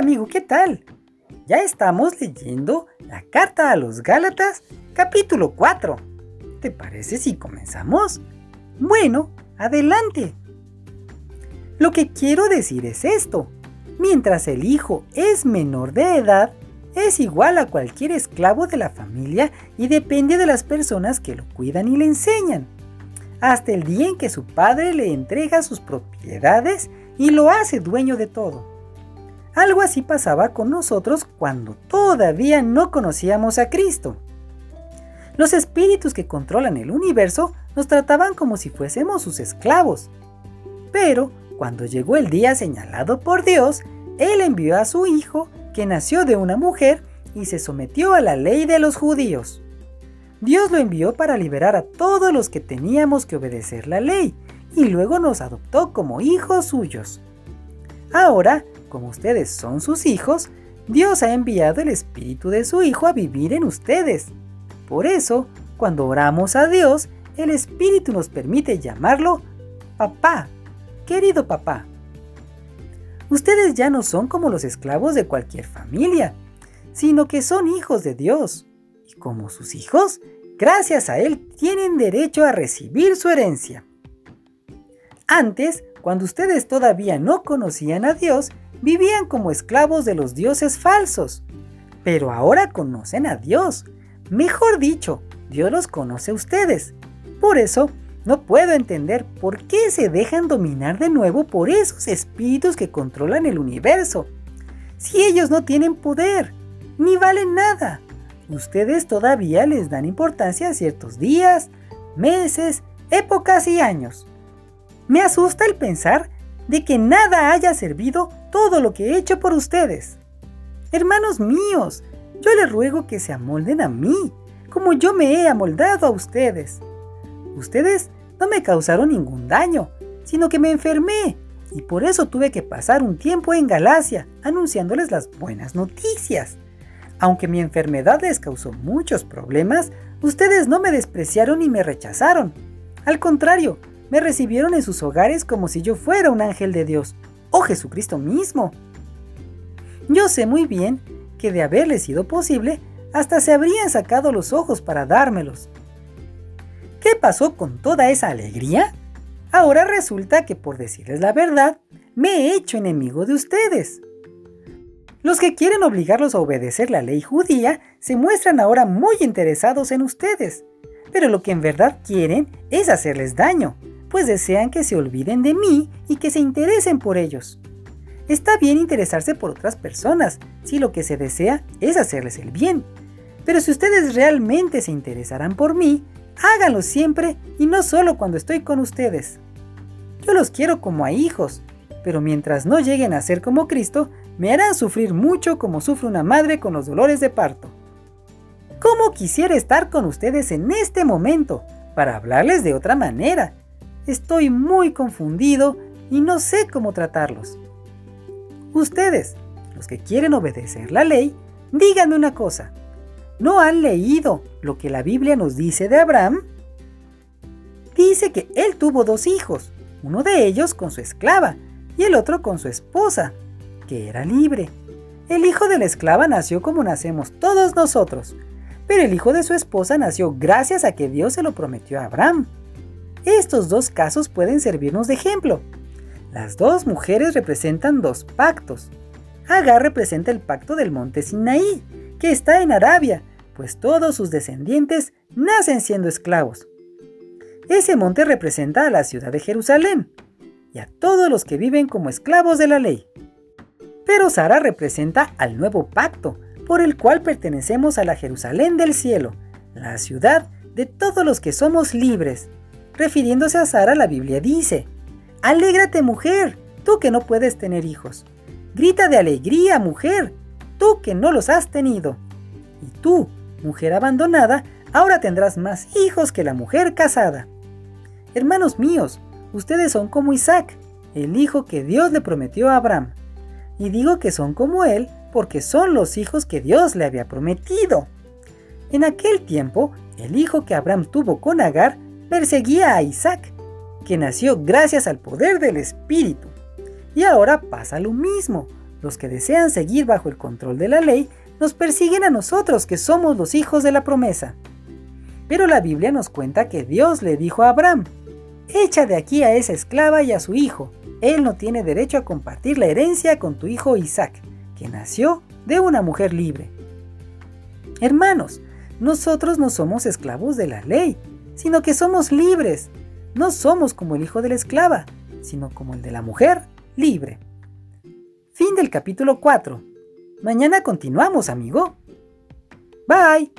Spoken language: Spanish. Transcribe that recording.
amigo, ¿qué tal? Ya estamos leyendo la carta a los Gálatas, capítulo 4. ¿Te parece si comenzamos? Bueno, adelante. Lo que quiero decir es esto. Mientras el hijo es menor de edad, es igual a cualquier esclavo de la familia y depende de las personas que lo cuidan y le enseñan. Hasta el día en que su padre le entrega sus propiedades y lo hace dueño de todo. Algo así pasaba con nosotros cuando todavía no conocíamos a Cristo. Los espíritus que controlan el universo nos trataban como si fuésemos sus esclavos. Pero cuando llegó el día señalado por Dios, Él envió a su Hijo, que nació de una mujer, y se sometió a la ley de los judíos. Dios lo envió para liberar a todos los que teníamos que obedecer la ley, y luego nos adoptó como hijos suyos. Ahora, como ustedes son sus hijos, Dios ha enviado el Espíritu de su Hijo a vivir en ustedes. Por eso, cuando oramos a Dios, el Espíritu nos permite llamarlo papá querido papá. Ustedes ya no son como los esclavos de cualquier familia, sino que son hijos de Dios. Y como sus hijos, gracias a Él tienen derecho a recibir su herencia. Antes, cuando ustedes todavía no conocían a Dios, vivían como esclavos de los dioses falsos. Pero ahora conocen a Dios. Mejor dicho, Dios los conoce a ustedes. Por eso, no puedo entender por qué se dejan dominar de nuevo por esos espíritus que controlan el universo. Si ellos no tienen poder, ni valen nada. Ustedes todavía les dan importancia a ciertos días, meses, épocas y años. Me asusta el pensar de que nada haya servido todo lo que he hecho por ustedes. Hermanos míos, yo les ruego que se amolden a mí, como yo me he amoldado a ustedes. Ustedes no me causaron ningún daño, sino que me enfermé y por eso tuve que pasar un tiempo en Galacia anunciándoles las buenas noticias. Aunque mi enfermedad les causó muchos problemas, ustedes no me despreciaron ni me rechazaron. Al contrario, me recibieron en sus hogares como si yo fuera un ángel de Dios, o Jesucristo mismo. Yo sé muy bien que de haberle sido posible, hasta se habrían sacado los ojos para dármelos. ¿Qué pasó con toda esa alegría? Ahora resulta que por decirles la verdad, me he hecho enemigo de ustedes. Los que quieren obligarlos a obedecer la ley judía se muestran ahora muy interesados en ustedes, pero lo que en verdad quieren es hacerles daño, pues desean que se olviden de mí y que se interesen por ellos. Está bien interesarse por otras personas si lo que se desea es hacerles el bien, pero si ustedes realmente se interesarán por mí, Háganlo siempre y no solo cuando estoy con ustedes. Yo los quiero como a hijos, pero mientras no lleguen a ser como Cristo, me harán sufrir mucho como sufre una madre con los dolores de parto. ¿Cómo quisiera estar con ustedes en este momento para hablarles de otra manera? Estoy muy confundido y no sé cómo tratarlos. Ustedes, los que quieren obedecer la ley, díganme una cosa. ¿No han leído lo que la Biblia nos dice de Abraham? Dice que él tuvo dos hijos, uno de ellos con su esclava y el otro con su esposa, que era libre. El hijo de la esclava nació como nacemos todos nosotros, pero el hijo de su esposa nació gracias a que Dios se lo prometió a Abraham. Estos dos casos pueden servirnos de ejemplo. Las dos mujeres representan dos pactos. Agar representa el pacto del monte Sinaí, que está en Arabia, pues todos sus descendientes nacen siendo esclavos. Ese monte representa a la ciudad de Jerusalén y a todos los que viven como esclavos de la ley. Pero Sara representa al nuevo pacto, por el cual pertenecemos a la Jerusalén del cielo, la ciudad de todos los que somos libres. Refiriéndose a Sara, la Biblia dice, Alégrate mujer, tú que no puedes tener hijos. Grita de alegría mujer, tú que no los has tenido. Y tú, mujer abandonada, ahora tendrás más hijos que la mujer casada. Hermanos míos, ustedes son como Isaac, el hijo que Dios le prometió a Abraham. Y digo que son como él porque son los hijos que Dios le había prometido. En aquel tiempo, el hijo que Abraham tuvo con Agar perseguía a Isaac, que nació gracias al poder del Espíritu. Y ahora pasa lo mismo. Los que desean seguir bajo el control de la ley nos persiguen a nosotros que somos los hijos de la promesa. Pero la Biblia nos cuenta que Dios le dijo a Abraham, echa de aquí a esa esclava y a su hijo. Él no tiene derecho a compartir la herencia con tu hijo Isaac, que nació de una mujer libre. Hermanos, nosotros no somos esclavos de la ley, sino que somos libres. No somos como el hijo de la esclava, sino como el de la mujer libre. Fin del capítulo 4. Mañana continuamos, amigo. Bye.